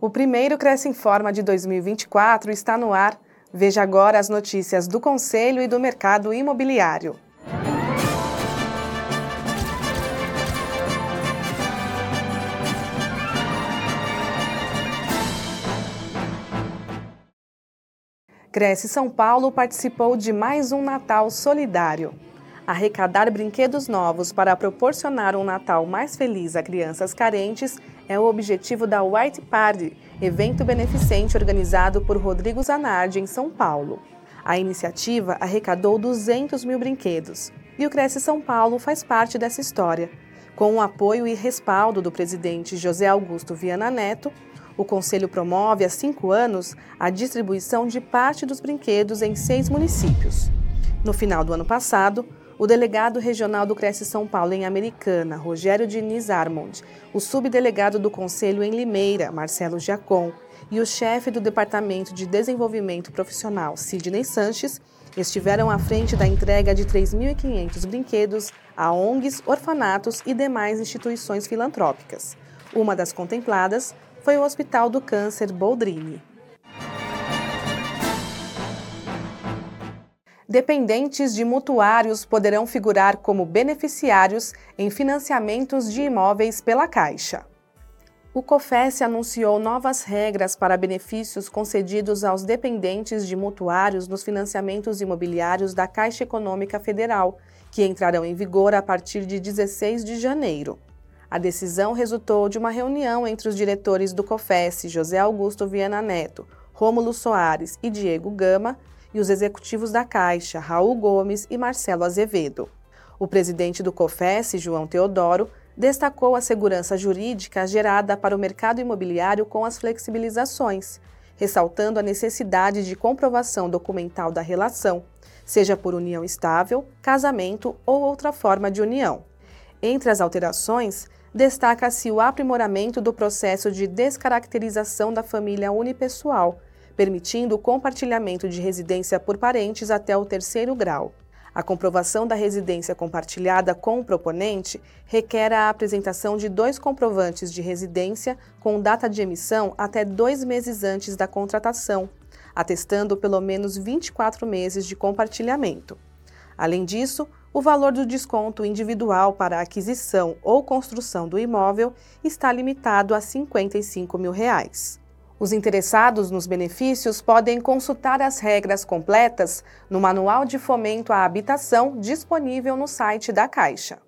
O primeiro Cresce em Forma de 2024 está no ar. Veja agora as notícias do Conselho e do mercado imobiliário. Cresce São Paulo participou de mais um Natal Solidário. Arrecadar brinquedos novos para proporcionar um Natal mais feliz a crianças carentes é o objetivo da White Party, evento beneficente organizado por Rodrigo Zanardi em São Paulo. A iniciativa arrecadou 200 mil brinquedos e o Cresce São Paulo faz parte dessa história. Com o apoio e respaldo do presidente José Augusto Viana Neto, o Conselho promove há cinco anos a distribuição de parte dos brinquedos em seis municípios. No final do ano passado, o delegado regional do Cresce São Paulo em Americana, Rogério Diniz Armond, o subdelegado do Conselho em Limeira, Marcelo Giacom, e o chefe do Departamento de Desenvolvimento Profissional, Sidney Sanches, estiveram à frente da entrega de 3.500 brinquedos a ONGs, orfanatos e demais instituições filantrópicas. Uma das contempladas foi o Hospital do Câncer Boldrini. Dependentes de mutuários poderão figurar como beneficiários em financiamentos de imóveis pela Caixa. O COFES anunciou novas regras para benefícios concedidos aos dependentes de mutuários nos financiamentos imobiliários da Caixa Econômica Federal, que entrarão em vigor a partir de 16 de janeiro. A decisão resultou de uma reunião entre os diretores do COFES, José Augusto Viana Neto, Rômulo Soares e Diego Gama, e os executivos da Caixa, Raul Gomes e Marcelo Azevedo. O presidente do COFES, João Teodoro, destacou a segurança jurídica gerada para o mercado imobiliário com as flexibilizações, ressaltando a necessidade de comprovação documental da relação, seja por união estável, casamento ou outra forma de união. Entre as alterações, destaca-se o aprimoramento do processo de descaracterização da família unipessoal, permitindo o compartilhamento de residência por parentes até o terceiro grau. A comprovação da residência compartilhada com o proponente requer a apresentação de dois comprovantes de residência com data de emissão até dois meses antes da contratação, atestando pelo menos 24 meses de compartilhamento. Além disso, o valor do desconto individual para aquisição ou construção do imóvel está limitado a 55 mil reais. Os interessados nos benefícios podem consultar as regras completas no Manual de Fomento à Habitação disponível no site da Caixa.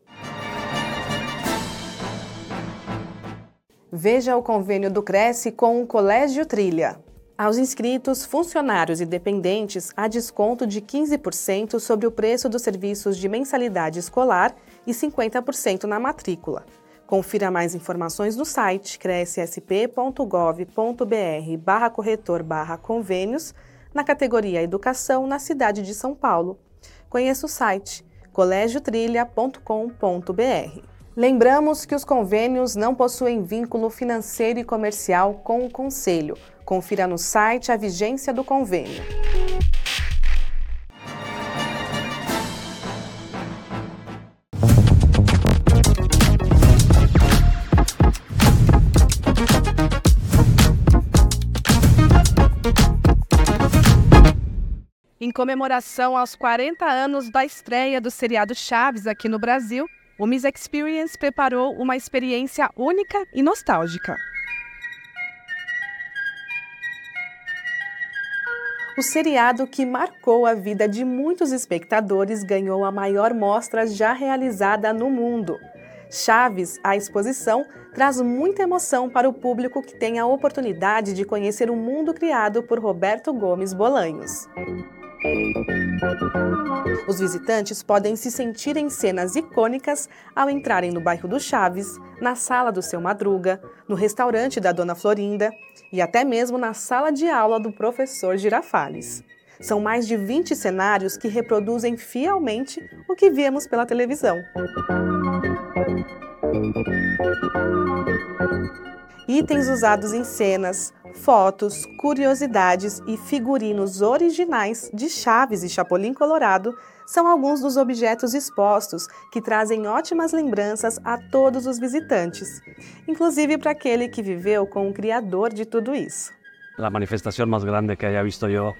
Veja o convênio do Cresce com o Colégio Trilha. Aos inscritos, funcionários e dependentes, há desconto de 15% sobre o preço dos serviços de mensalidade escolar e 50% na matrícula. Confira mais informações no site crescsp.gov.br barra corretor barra convênios na categoria Educação na cidade de São Paulo. Conheça o site colegiotrilha.com.br. Lembramos que os convênios não possuem vínculo financeiro e comercial com o Conselho. Confira no site a vigência do convênio. Em comemoração aos 40 anos da estreia do seriado Chaves aqui no Brasil, o Miss Experience preparou uma experiência única e nostálgica. O seriado que marcou a vida de muitos espectadores ganhou a maior mostra já realizada no mundo. Chaves, a exposição, traz muita emoção para o público que tem a oportunidade de conhecer o mundo criado por Roberto Gomes Bolanhos. Os visitantes podem se sentir em cenas icônicas ao entrarem no bairro do Chaves, na sala do seu Madruga, no restaurante da Dona Florinda e até mesmo na sala de aula do professor Girafales. São mais de 20 cenários que reproduzem fielmente o que vemos pela televisão itens usados em cenas, fotos, curiosidades e figurinos originais de Chaves e Chapolin Colorado são alguns dos objetos expostos que trazem ótimas lembranças a todos os visitantes, inclusive para aquele que viveu com o criador de tudo isso. A manifestação mais grande que haya visto eu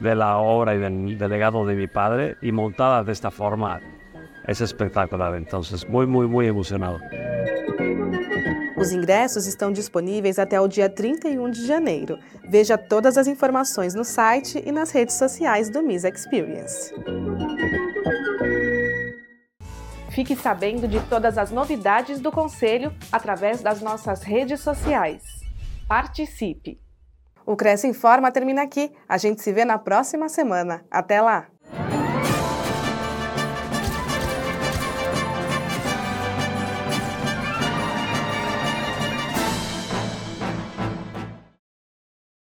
de la obra del, del legado de mi padre y montada de esta forma es espectacular. Entonces, muy, muy, muy emocionado. Os ingressos estão disponíveis até o dia 31 de janeiro. Veja todas as informações no site e nas redes sociais do Miss Experience. Fique sabendo de todas as novidades do Conselho através das nossas redes sociais. Participe! O Cresce Informa termina aqui. A gente se vê na próxima semana. Até lá!